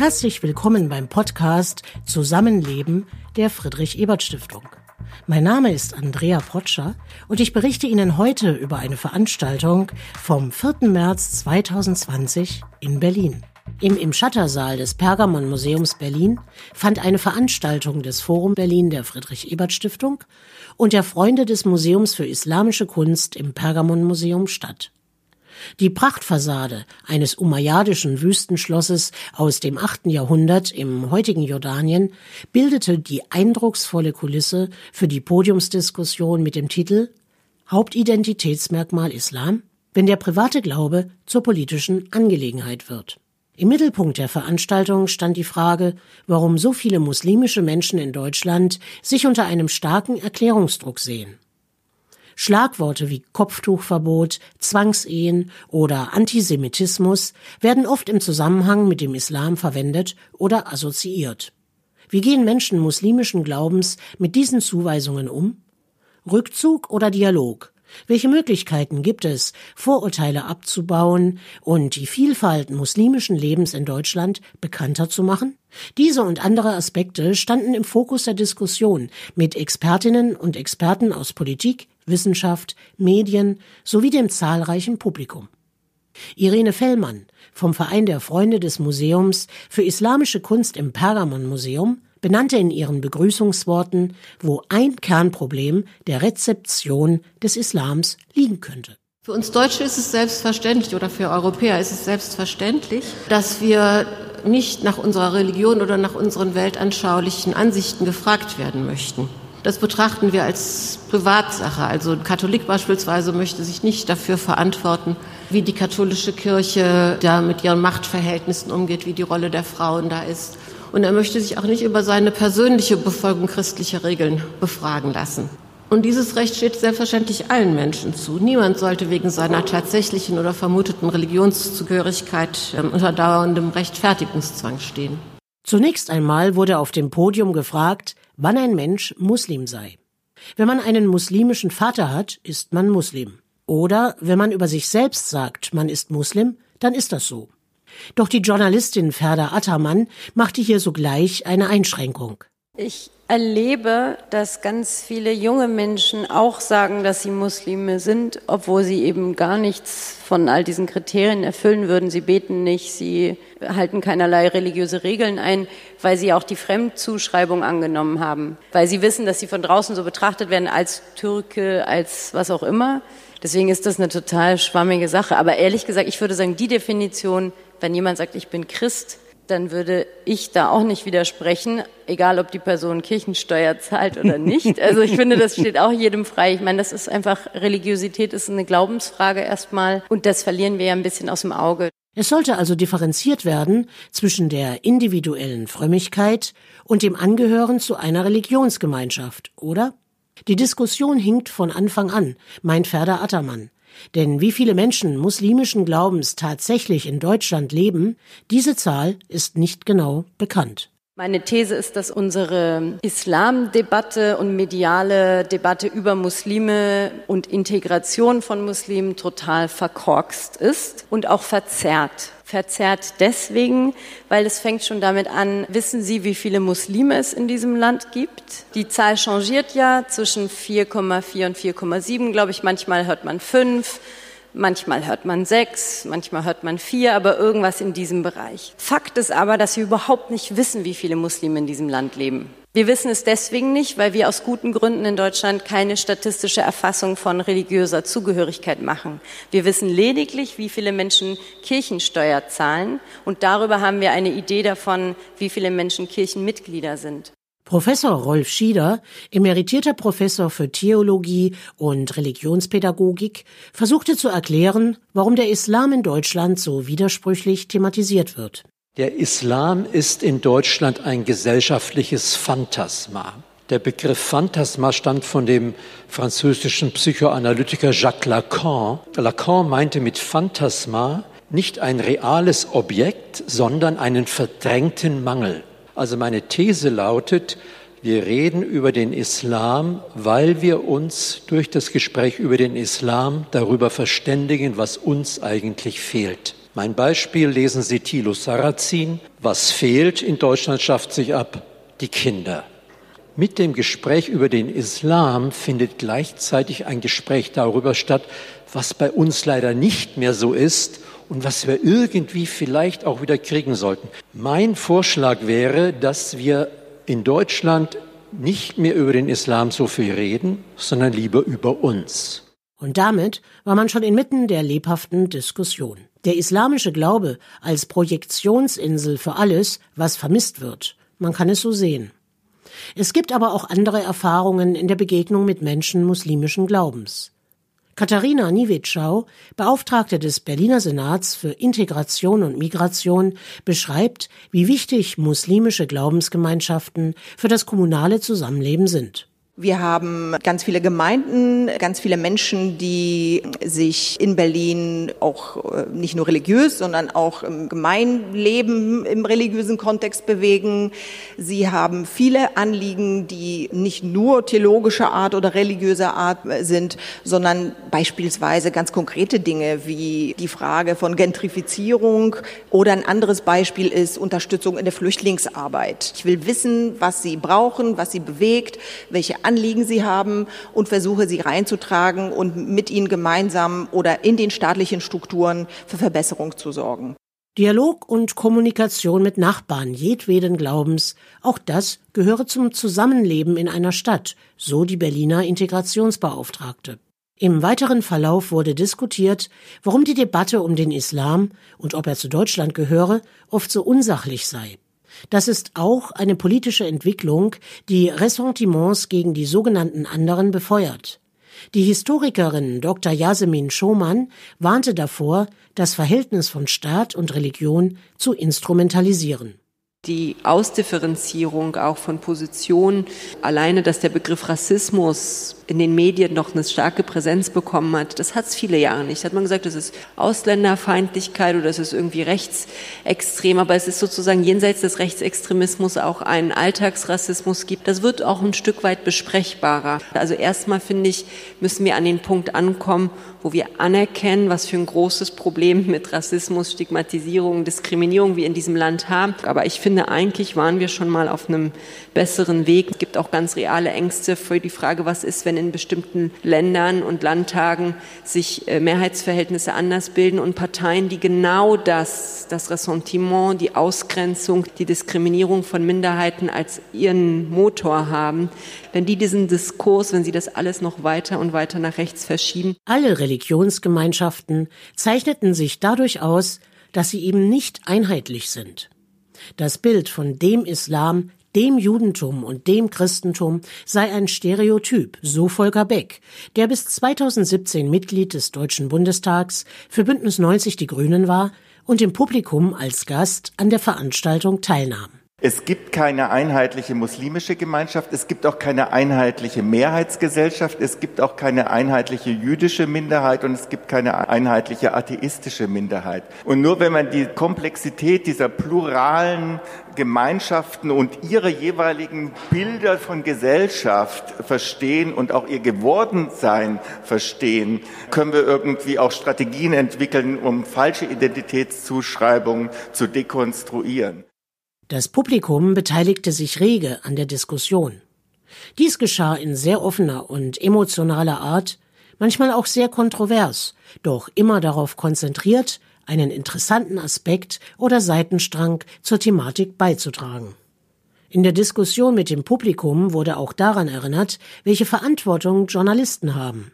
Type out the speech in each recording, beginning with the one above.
Herzlich willkommen beim Podcast Zusammenleben der Friedrich Ebert Stiftung. Mein Name ist Andrea Potscher und ich berichte Ihnen heute über eine Veranstaltung vom 4. März 2020 in Berlin. Im Im Schattersaal des Pergamon Museums Berlin fand eine Veranstaltung des Forum Berlin der Friedrich Ebert Stiftung und der Freunde des Museums für Islamische Kunst im Pergamon Museum statt. Die Prachtfassade eines umayyadischen Wüstenschlosses aus dem 8. Jahrhundert im heutigen Jordanien bildete die eindrucksvolle Kulisse für die Podiumsdiskussion mit dem Titel Hauptidentitätsmerkmal Islam, wenn der private Glaube zur politischen Angelegenheit wird. Im Mittelpunkt der Veranstaltung stand die Frage, warum so viele muslimische Menschen in Deutschland sich unter einem starken Erklärungsdruck sehen. Schlagworte wie Kopftuchverbot, Zwangsehen oder Antisemitismus werden oft im Zusammenhang mit dem Islam verwendet oder assoziiert. Wie gehen Menschen muslimischen Glaubens mit diesen Zuweisungen um? Rückzug oder Dialog? Welche Möglichkeiten gibt es, Vorurteile abzubauen und die Vielfalt muslimischen Lebens in Deutschland bekannter zu machen? Diese und andere Aspekte standen im Fokus der Diskussion mit Expertinnen und Experten aus Politik, Wissenschaft, Medien sowie dem zahlreichen Publikum. Irene Fellmann vom Verein der Freunde des Museums für Islamische Kunst im Pergamon Museum benannte in ihren Begrüßungsworten, wo ein Kernproblem der Rezeption des Islams liegen könnte. Für uns Deutsche ist es selbstverständlich oder für Europäer ist es selbstverständlich, dass wir nicht nach unserer Religion oder nach unseren weltanschaulichen Ansichten gefragt werden möchten. Das betrachten wir als Privatsache. Also ein Katholik beispielsweise möchte sich nicht dafür verantworten, wie die katholische Kirche da mit ihren Machtverhältnissen umgeht, wie die Rolle der Frauen da ist. Und er möchte sich auch nicht über seine persönliche Befolgung christlicher Regeln befragen lassen. Und dieses Recht steht selbstverständlich allen Menschen zu. Niemand sollte wegen seiner tatsächlichen oder vermuteten Religionszugehörigkeit ähm, unter dauerndem Rechtfertigungszwang stehen. Zunächst einmal wurde auf dem Podium gefragt, wann ein Mensch Muslim sei. Wenn man einen muslimischen Vater hat, ist man Muslim. Oder wenn man über sich selbst sagt, man ist Muslim, dann ist das so. Doch die Journalistin Ferda Attermann machte hier sogleich eine Einschränkung. Ich erlebe, dass ganz viele junge Menschen auch sagen, dass sie Muslime sind, obwohl sie eben gar nichts von all diesen Kriterien erfüllen würden. Sie beten nicht, sie halten keinerlei religiöse Regeln ein, weil sie auch die Fremdzuschreibung angenommen haben, weil sie wissen, dass sie von draußen so betrachtet werden als Türke, als was auch immer. Deswegen ist das eine total schwammige Sache. Aber ehrlich gesagt, ich würde sagen, die Definition, wenn jemand sagt, ich bin Christ, dann würde ich da auch nicht widersprechen, egal ob die Person Kirchensteuer zahlt oder nicht. Also ich finde, das steht auch jedem frei. Ich meine, das ist einfach, Religiosität ist eine Glaubensfrage erstmal und das verlieren wir ja ein bisschen aus dem Auge. Es sollte also differenziert werden zwischen der individuellen Frömmigkeit und dem Angehören zu einer Religionsgemeinschaft, oder? Die Diskussion hinkt von Anfang an, meint Ferda Attermann. Denn wie viele Menschen muslimischen Glaubens tatsächlich in Deutschland leben, diese Zahl ist nicht genau bekannt. Meine These ist, dass unsere Islamdebatte und mediale Debatte über Muslime und Integration von Muslimen total verkorkst ist und auch verzerrt. Verzerrt deswegen, weil es fängt schon damit an, wissen Sie, wie viele Muslime es in diesem Land gibt? Die Zahl changiert ja zwischen 4,4 und 4,7, glaube ich. Manchmal hört man fünf. Manchmal hört man sechs, manchmal hört man vier, aber irgendwas in diesem Bereich. Fakt ist aber, dass wir überhaupt nicht wissen, wie viele Muslime in diesem Land leben. Wir wissen es deswegen nicht, weil wir aus guten Gründen in Deutschland keine statistische Erfassung von religiöser Zugehörigkeit machen. Wir wissen lediglich, wie viele Menschen Kirchensteuer zahlen und darüber haben wir eine Idee davon, wie viele Menschen Kirchenmitglieder sind. Professor Rolf Schieder, emeritierter Professor für Theologie und Religionspädagogik, versuchte zu erklären, warum der Islam in Deutschland so widersprüchlich thematisiert wird. Der Islam ist in Deutschland ein gesellschaftliches Phantasma. Der Begriff Phantasma stammt von dem französischen Psychoanalytiker Jacques Lacan. Lacan meinte mit Phantasma nicht ein reales Objekt, sondern einen verdrängten Mangel. Also meine These lautet, wir reden über den Islam, weil wir uns durch das Gespräch über den Islam darüber verständigen, was uns eigentlich fehlt. Mein Beispiel lesen Sie Thilo Sarrazin. Was fehlt in Deutschland schafft sich ab? Die Kinder. Mit dem Gespräch über den Islam findet gleichzeitig ein Gespräch darüber statt, was bei uns leider nicht mehr so ist und was wir irgendwie vielleicht auch wieder kriegen sollten. Mein Vorschlag wäre, dass wir in Deutschland nicht mehr über den Islam so viel reden, sondern lieber über uns. Und damit war man schon inmitten der lebhaften Diskussion. Der islamische Glaube als Projektionsinsel für alles, was vermisst wird. Man kann es so sehen. Es gibt aber auch andere Erfahrungen in der Begegnung mit Menschen muslimischen Glaubens. Katharina Niewitschau, Beauftragte des Berliner Senats für Integration und Migration, beschreibt, wie wichtig muslimische Glaubensgemeinschaften für das kommunale Zusammenleben sind. Wir haben ganz viele Gemeinden, ganz viele Menschen, die sich in Berlin auch äh, nicht nur religiös, sondern auch im Gemeinleben im religiösen Kontext bewegen. Sie haben viele Anliegen, die nicht nur theologischer Art oder religiöser Art sind, sondern beispielsweise ganz konkrete Dinge wie die Frage von Gentrifizierung oder ein anderes Beispiel ist Unterstützung in der Flüchtlingsarbeit. Ich will wissen, was sie brauchen, was sie bewegt, welche Anliegen sie haben und versuche sie reinzutragen und mit ihnen gemeinsam oder in den staatlichen Strukturen für Verbesserung zu sorgen. Dialog und Kommunikation mit Nachbarn jedweden Glaubens, auch das gehöre zum Zusammenleben in einer Stadt, so die Berliner Integrationsbeauftragte. Im weiteren Verlauf wurde diskutiert, warum die Debatte um den Islam und ob er zu Deutschland gehöre, oft so unsachlich sei. Das ist auch eine politische Entwicklung, die Ressentiments gegen die sogenannten anderen befeuert. Die Historikerin Dr. Yasemin Schoman warnte davor, das Verhältnis von Staat und Religion zu instrumentalisieren die Ausdifferenzierung auch von Positionen, alleine, dass der Begriff Rassismus in den Medien noch eine starke Präsenz bekommen hat, das hat es viele Jahre nicht. Da hat man gesagt, das ist Ausländerfeindlichkeit oder das ist irgendwie rechtsextrem, aber es ist sozusagen jenseits des Rechtsextremismus auch einen Alltagsrassismus gibt. Das wird auch ein Stück weit besprechbarer. Also erstmal finde ich, müssen wir an den Punkt ankommen, wo wir anerkennen, was für ein großes Problem mit Rassismus, Stigmatisierung, Diskriminierung wir in diesem Land haben. Aber ich finde, eigentlich waren wir schon mal auf einem besseren Weg. Es gibt auch ganz reale Ängste für die Frage, was ist, wenn in bestimmten Ländern und Landtagen sich äh, Mehrheitsverhältnisse anders bilden und Parteien, die genau das, das Ressentiment, die Ausgrenzung, die Diskriminierung von Minderheiten als ihren Motor haben, wenn die diesen Diskurs, wenn sie das alles noch weiter und weiter nach rechts verschieben. Alle Religionsgemeinschaften zeichneten sich dadurch aus, dass sie eben nicht einheitlich sind. Das Bild von dem Islam, dem Judentum und dem Christentum sei ein Stereotyp, so Volker Beck, der bis 2017 Mitglied des Deutschen Bundestags für Bündnis 90 Die Grünen war und im Publikum als Gast an der Veranstaltung teilnahm. Es gibt keine einheitliche muslimische Gemeinschaft, es gibt auch keine einheitliche Mehrheitsgesellschaft, es gibt auch keine einheitliche jüdische Minderheit und es gibt keine einheitliche atheistische Minderheit. Und nur wenn man die Komplexität dieser pluralen Gemeinschaften und ihre jeweiligen Bilder von Gesellschaft verstehen und auch ihr Gewordensein verstehen, können wir irgendwie auch Strategien entwickeln, um falsche Identitätszuschreibungen zu dekonstruieren. Das Publikum beteiligte sich rege an der Diskussion. Dies geschah in sehr offener und emotionaler Art, manchmal auch sehr kontrovers, doch immer darauf konzentriert, einen interessanten Aspekt oder Seitenstrang zur Thematik beizutragen. In der Diskussion mit dem Publikum wurde auch daran erinnert, welche Verantwortung Journalisten haben.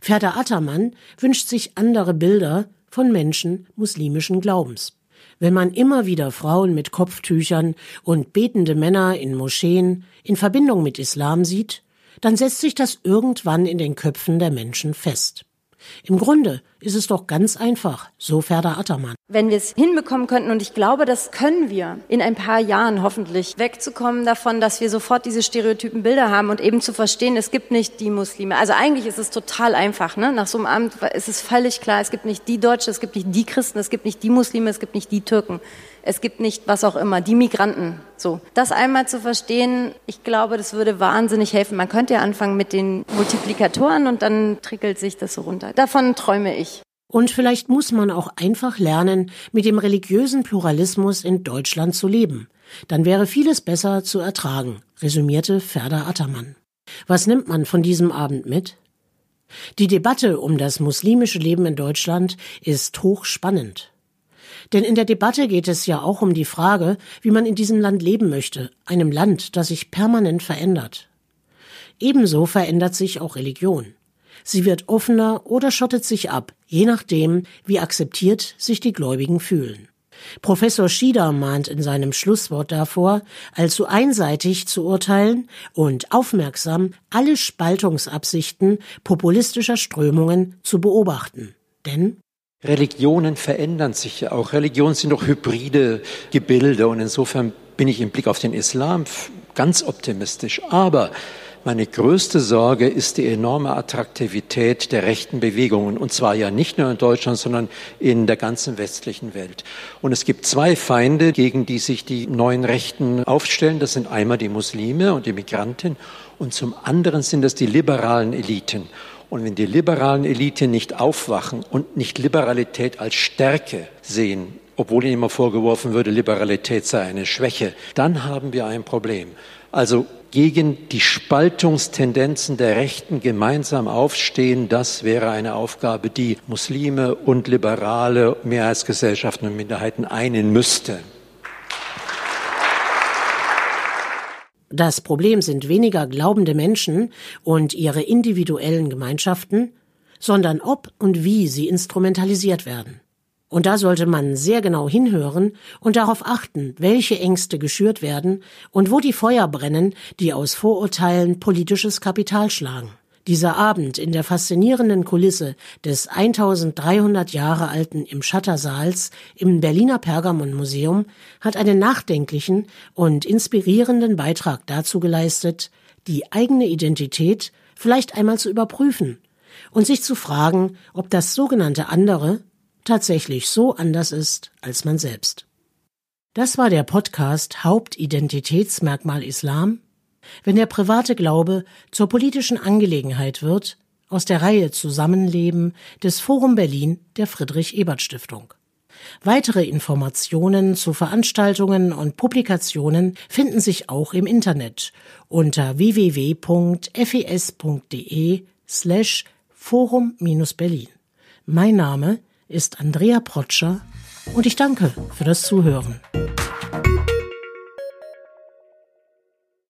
Ferda Attermann wünscht sich andere Bilder von Menschen muslimischen Glaubens. Wenn man immer wieder Frauen mit Kopftüchern und betende Männer in Moscheen in Verbindung mit Islam sieht, dann setzt sich das irgendwann in den Köpfen der Menschen fest. Im Grunde ist es doch ganz einfach, so Ferda Attermann. Wenn wir es hinbekommen könnten, und ich glaube, das können wir, in ein paar Jahren hoffentlich, wegzukommen davon, dass wir sofort diese stereotypen Bilder haben und eben zu verstehen, es gibt nicht die Muslime. Also eigentlich ist es total einfach. Ne? Nach so einem Abend ist es völlig klar, es gibt nicht die Deutsche, es gibt nicht die Christen, es gibt nicht die Muslime, es gibt nicht die Türken es gibt nicht, was auch immer, die Migranten. So. Das einmal zu verstehen, ich glaube, das würde wahnsinnig helfen. Man könnte ja anfangen mit den Multiplikatoren und dann trickelt sich das so runter. Davon träume ich. Und vielleicht muss man auch einfach lernen, mit dem religiösen Pluralismus in Deutschland zu leben. Dann wäre vieles besser zu ertragen, resümierte Ferda Attermann. Was nimmt man von diesem Abend mit? Die Debatte um das muslimische Leben in Deutschland ist hochspannend. Denn in der Debatte geht es ja auch um die Frage, wie man in diesem Land leben möchte, einem Land, das sich permanent verändert. Ebenso verändert sich auch Religion. Sie wird offener oder schottet sich ab, je nachdem, wie akzeptiert sich die Gläubigen fühlen. Professor Schieder mahnt in seinem Schlusswort davor, allzu einseitig zu urteilen und aufmerksam alle Spaltungsabsichten populistischer Strömungen zu beobachten. Denn Religionen verändern sich ja auch. Religionen sind doch hybride Gebilde und insofern bin ich im Blick auf den Islam ganz optimistisch. Aber meine größte Sorge ist die enorme Attraktivität der rechten Bewegungen. Und zwar ja nicht nur in Deutschland, sondern in der ganzen westlichen Welt. Und es gibt zwei Feinde, gegen die sich die neuen Rechten aufstellen. Das sind einmal die Muslime und die Migranten. Und zum anderen sind es die liberalen Eliten. Und wenn die liberalen Eliten nicht aufwachen und nicht Liberalität als Stärke sehen, obwohl ihnen immer vorgeworfen würde, Liberalität sei eine Schwäche, dann haben wir ein Problem. Also gegen die Spaltungstendenzen der Rechten gemeinsam aufstehen, das wäre eine Aufgabe, die Muslime und liberale Mehrheitsgesellschaften und Minderheiten einen müsste. Das Problem sind weniger glaubende Menschen und ihre individuellen Gemeinschaften, sondern ob und wie sie instrumentalisiert werden. Und da sollte man sehr genau hinhören und darauf achten, welche Ängste geschürt werden und wo die Feuer brennen, die aus Vorurteilen politisches Kapital schlagen. Dieser Abend in der faszinierenden Kulisse des 1300 Jahre alten im Schattersaals im Berliner Pergamon Museum hat einen nachdenklichen und inspirierenden Beitrag dazu geleistet, die eigene Identität vielleicht einmal zu überprüfen und sich zu fragen, ob das sogenannte andere tatsächlich so anders ist als man selbst. Das war der Podcast Hauptidentitätsmerkmal Islam, wenn der private Glaube zur politischen Angelegenheit wird, aus der Reihe Zusammenleben des Forum Berlin der Friedrich Ebert Stiftung. Weitere Informationen zu Veranstaltungen und Publikationen finden sich auch im Internet unter www.fes.de slash forum-berlin. Mein Name ist Andrea Protscher und ich danke für das Zuhören.